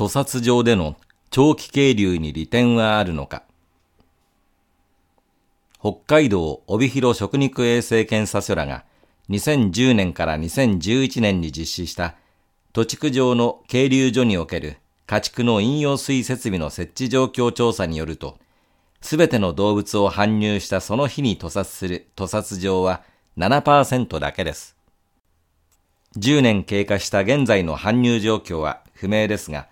屠殺場での長期渓流に利点はあるのか北海道帯広食肉衛生検査所らが2010年から2011年に実施した土地区上の渓流所における家畜の飲用水設備の設置状況調査によると、すべての動物を搬入したその日に屠殺する屠殺場は7%だけです。10年経過した現在の搬入状況は不明ですが、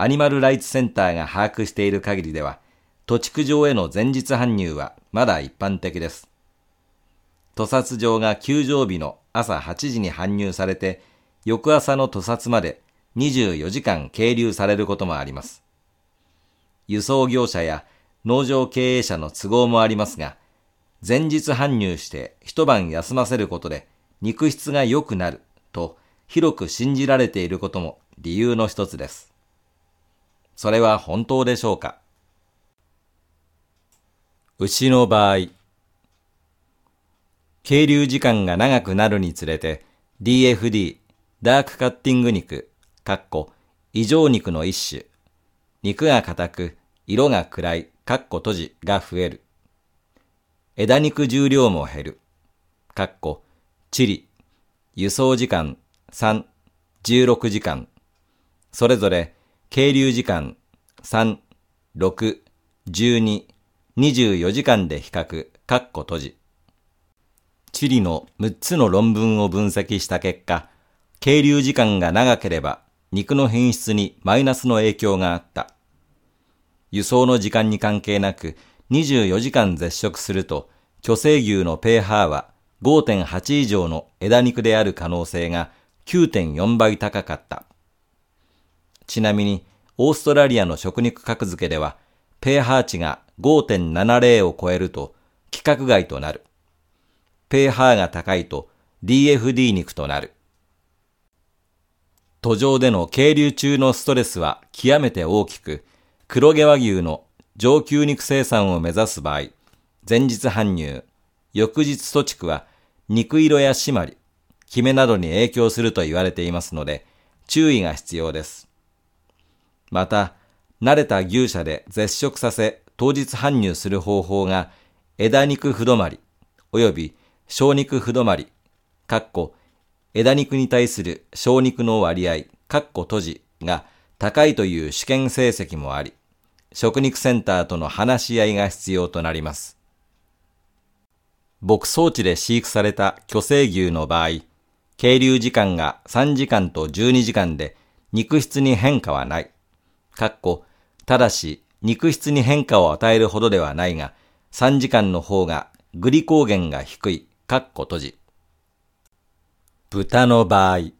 アニマルライツセンターが把握している限りでは、土地区上への前日搬入はまだ一般的です。屠殺場が休場日の朝8時に搬入されて、翌朝の屠殺まで24時間係留されることもあります。輸送業者や農場経営者の都合もありますが、前日搬入して一晩休ませることで肉質が良くなると広く信じられていることも理由の一つです。それは本当でしょうか？牛の場合、渓流時間が長くなるにつれて DFD、ダークカッティング肉、かっこ、異常肉の一種。肉が硬く、色が暗い、かっこ閉じが増える。枝肉重量も減る。かっこ、チリ、輸送時間3、16時間。それぞれ、渓流時間3、6、12、24時間で比較、かっこ閉じ。チリの6つの論文を分析した結果、渓流時間が長ければ肉の品質にマイナスの影響があった。輸送の時間に関係なく24時間絶食すると、巨生牛の pH は5.8以上の枝肉である可能性が9.4倍高かった。ちなみに、オーストラリアの食肉格付けでは、pH 値が5.70を超えると規格外となる。pH が高いと DFD 肉となる。途上での渓流中のストレスは極めて大きく、黒毛和牛の上級肉生産を目指す場合、前日搬入、翌日土地区は肉色や締まり、キメなどに影響すると言われていますので、注意が必要です。また、慣れた牛舎で絶食させ当日搬入する方法が枝肉不止まり、及び小肉不止まり、かっこ枝肉に対する小肉の割合、かっこ閉じが高いという試験成績もあり、食肉センターとの話し合いが必要となります。牧草地で飼育された巨生牛の場合、渓流時間が3時間と12時間で肉質に変化はない。かっこ、ただし肉質に変化を与えるほどではないが、3時間の方がグリコーゲンが低い。かっこ閉じ。豚の場合、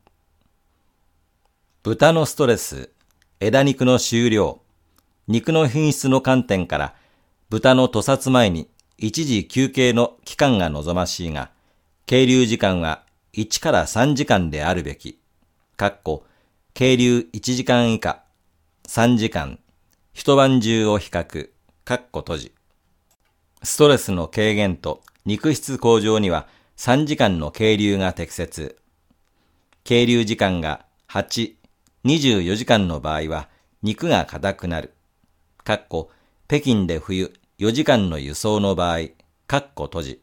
豚のストレス、枝肉の収量、肉の品質の観点から、豚の屠殺前に一時休憩の期間が望ましいが、渓流時間は1から3時間であるべき。かっこ、渓流1時間以下、3時間、一晩中を比較、かっこ閉じ。ストレスの軽減と肉質向上には3時間の渓流が適切。渓流時間が8、24時間の場合は肉が硬くなる。かっこ、北京で冬4時間の輸送の場合、かっこ閉じ。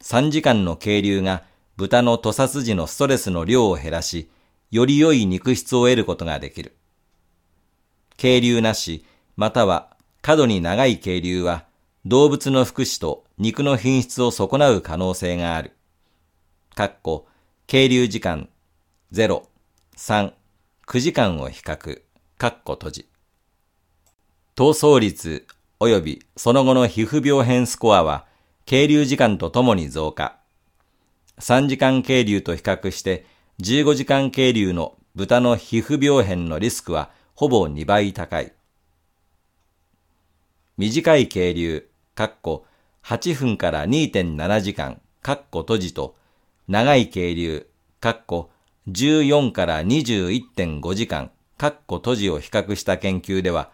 3時間の渓流が豚の屠殺時のストレスの量を減らし、より良い肉質を得ることができる。渓流なし、または過度に長い渓流は動物の福祉と肉の品質を損なう可能性がある。かっこ、渓流時間0、3、9時間を比較、かっこ閉じ。闘争率及びその後の皮膚病変スコアは、渓流時間とともに増加。3時間渓流と比較して15時間渓流の豚の皮膚病変のリスクはほぼ2倍高い。短い渓流、かっこ8分から2.7時間、かっこ閉じと、長い渓流、かっこ14から21.5時間、かっこ閉じを比較した研究では、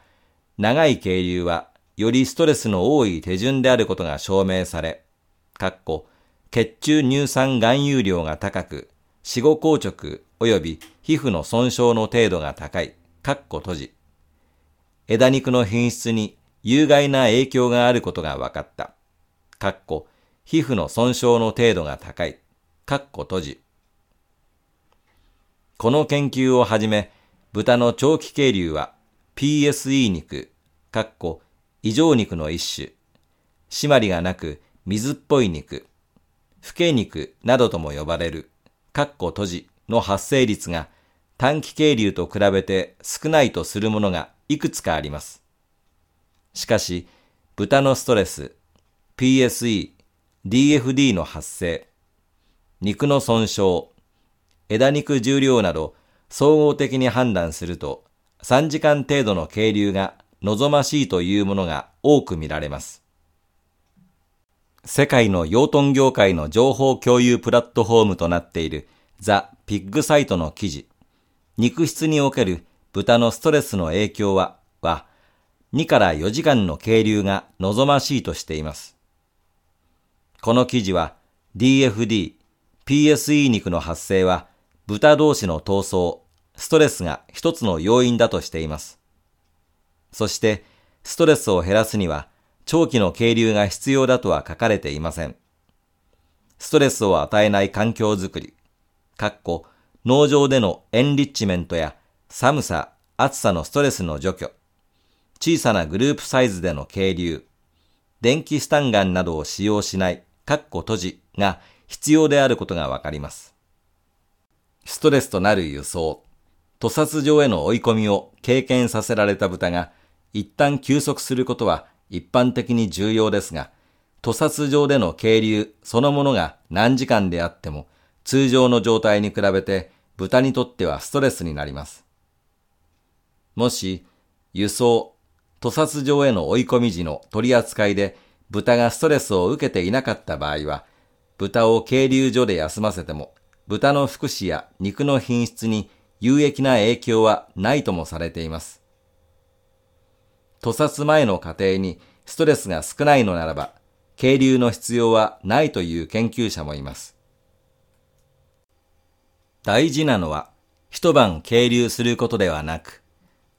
長い渓流はよりストレスの多い手順であることが証明され、かっこ血中乳酸含有量が高く、死後硬直及び皮膚の損傷の程度が高い、かっこ閉じ。枝肉の品質に有害な影響があることが分かった。かっこ皮膚の損傷の程度が高い、かっこ閉じ。この研究をはじめ、豚の長期渓流は PSE 肉、かっこ異常肉の一種、締まりがなく水っぽい肉、老け肉などとも呼ばれる、かっこ閉じの発生率が短期渓流と比べて少ないとするものがいくつかあります。しかし、豚のストレス、PSE、DFD の発生、肉の損傷、枝肉重量など総合的に判断すると3時間程度の渓流が望ましいというものが多く見られます。世界の養豚業界の情報共有プラットフォームとなっているザ・ピッグサイトの記事、肉質における豚のストレスの影響は、は、2から4時間の渓流が望ましいとしています。この記事は DFD、PSE 肉の発生は豚同士の闘争、ストレスが一つの要因だとしています。そして、ストレスを減らすには、長期の渓流が必要だとは書かれていません。ストレスを与えない環境づくり、かっこ、農場でのエンリッチメントや寒さ、暑さのストレスの除去、小さなグループサイズでの渓流、電気スタンガンなどを使用しない、かっこ閉じが必要であることがわかります。ストレスとなる輸送、屠殺場への追い込みを経験させられた豚が一旦休息することは一般的に重要ですが、屠殺場での渓流そのものが何時間であっても通常の状態に比べて豚にとってはストレスになります。もし、輸送、屠殺場への追い込み時の取り扱いで豚がストレスを受けていなかった場合は、豚を渓流所で休ませても豚の福祉や肉の品質に有益な影響はないともされています。屠殺前の過程にストレスが少ないのならば、渓流の必要はないという研究者もいます。大事なのは、一晩渓流することではなく、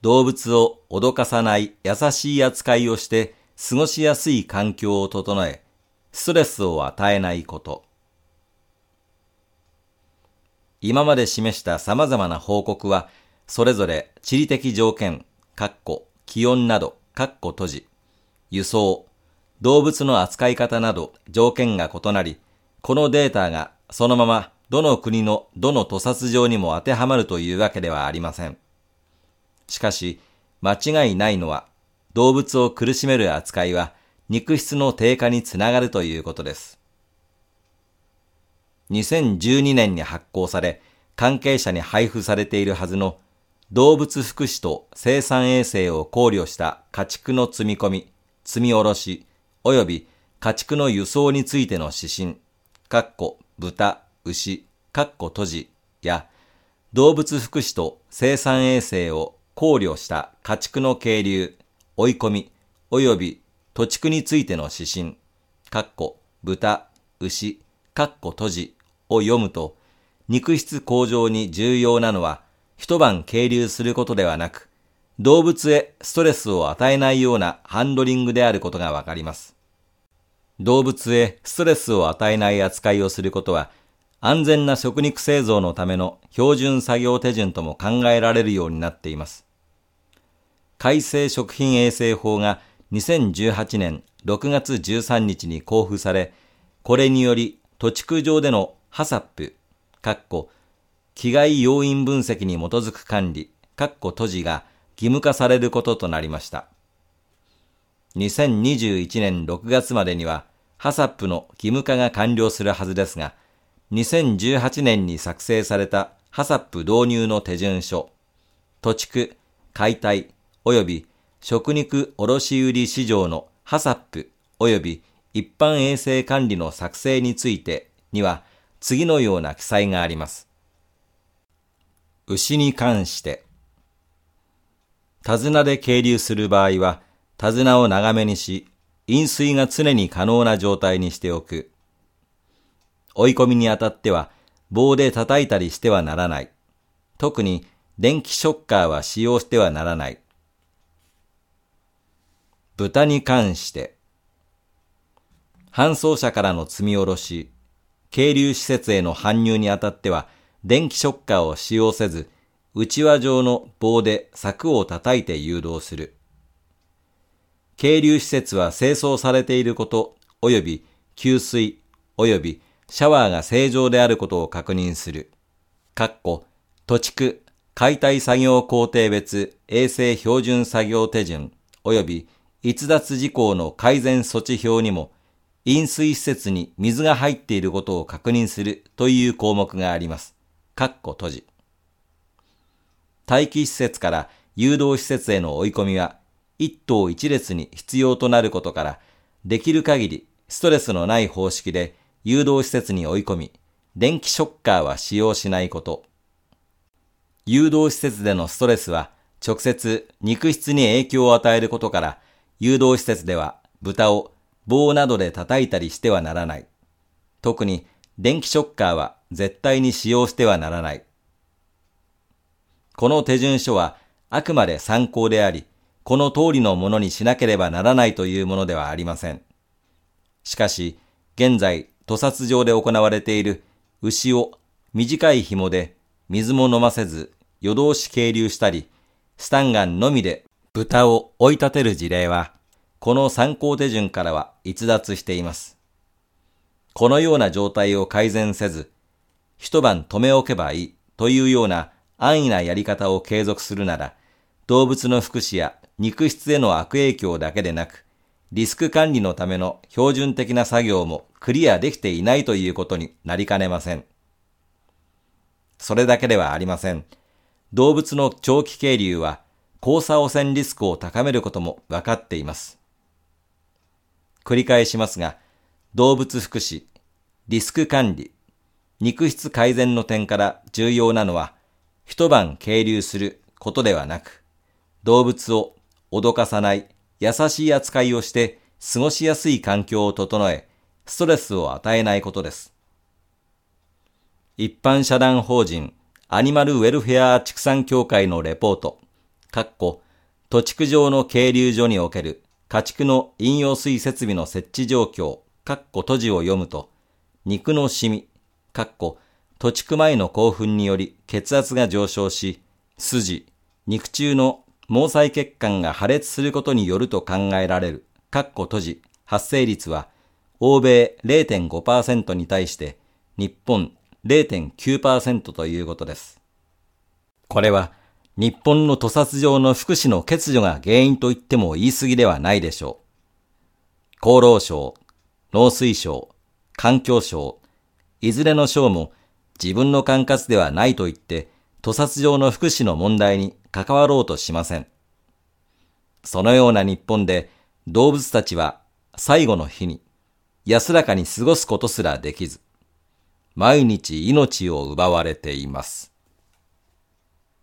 動物を脅かさない優しい扱いをして過ごしやすい環境を整え、ストレスを与えないこと。今まで示した様々な報告は、それぞれ地理的条件、括弧、気温など、括弧閉じ、輸送、動物の扱い方など条件が異なり、このデータがそのままどの国のどの屠殺場にも当てはまるというわけではありません。しかし、間違いないのは、動物を苦しめる扱いは肉質の低下につながるということです。2012年に発行され、関係者に配布されているはずの動物福祉と生産衛生を考慮した家畜の積み込み、積み下ろし、及び家畜の輸送についての指針、かっこ豚、牛、かっこ閉じや、動物福祉と生産衛生を考慮した家畜の渓流、追い込み、及び土地区についての指針、かっこ豚、牛、かっこ閉じを読むと、肉質向上に重要なのは、一晩渓流することではなく、動物へストレスを与えないようなハンドリングであることがわかります。動物へストレスを与えない扱いをすることは、安全な食肉製造のための標準作業手順とも考えられるようになっています。改正食品衛生法が2018年6月13日に公布され、これにより土地区上でのハサップ、かっこ、気害要因分析に基づく管理、かっこ閉じが義務化されることとなりました。2021年6月までには、ハサップの義務化が完了するはずですが、2018年に作成されたハサップ導入の手順書、土地区、解体、及び食肉卸売市場のハサップ及び一般衛生管理の作成についてには、次のような記載があります。牛に関して、手綱で係留する場合は、手綱を長めにし、飲水が常に可能な状態にしておく。追い込みにあたっては、棒で叩いたりしてはならない。特に電気ショッカーは使用してはならない。豚に関して、搬送車からの積み下ろし、渓流施設への搬入にあたっては、電気ショッカーを使用せず、内輪状の棒で柵を叩いて誘導する。渓流施設は清掃されていること、及び給水、及びシャワーが正常であることを確認する。かっこ、土地区、解体作業工程別衛生標準作業手順、及び逸脱事項の改善措置表にも、飲水施設に水が入っていることを確認するという項目があります。かっこ閉じ。待機施設から誘導施設への追い込みは、一頭一列に必要となることから、できる限りストレスのない方式で誘導施設に追い込み、電気ショッカーは使用しないこと。誘導施設でのストレスは直接肉質に影響を与えることから、誘導施設では豚を棒などで叩いたりしてはならない。特に電気ショッカーは絶対に使用してはならない。この手順書はあくまで参考であり、この通りのものにしなければならないというものではありません。しかし、現在、屠殺場で行われている牛を短い紐で水も飲ませず夜通し係留したり、スタンガンのみで豚を追い立てる事例は、この参考手順からは逸脱しています。このような状態を改善せず、一晩止め置けばいいというような安易なやり方を継続するなら、動物の福祉や肉質への悪影響だけでなく、リスク管理のための標準的な作業もクリアできていないということになりかねません。それだけではありません。動物の長期渓流は交差汚染リスクを高めることも分かっています。繰り返しますが、動物福祉、リスク管理、肉質改善の点から重要なのは、一晩係留することではなく、動物を脅かさない、優しい扱いをして過ごしやすい環境を整え、ストレスを与えないことです。一般社団法人アニマルウェルフェア畜産協会のレポート、かっこ、土地区上の渓流所における家畜の飲用水設備の設置状況、かっこ閉じを読むと、肉のシミ、かっこ、土地区前の興奮により血圧が上昇し、筋、肉中の毛細血管が破裂することによると考えられる、かっこ閉じ、発生率は、欧米0.5%に対して、日本0.9%ということです。これは、日本の屠殺上の福祉の欠如が原因と言っても言い過ぎではないでしょう。厚労省、農水省、環境省、いずれの章も自分の管轄ではないと言って、屠殺上の福祉の問題に関わろうとしません。そのような日本で動物たちは最後の日に安らかに過ごすことすらできず、毎日命を奪われています。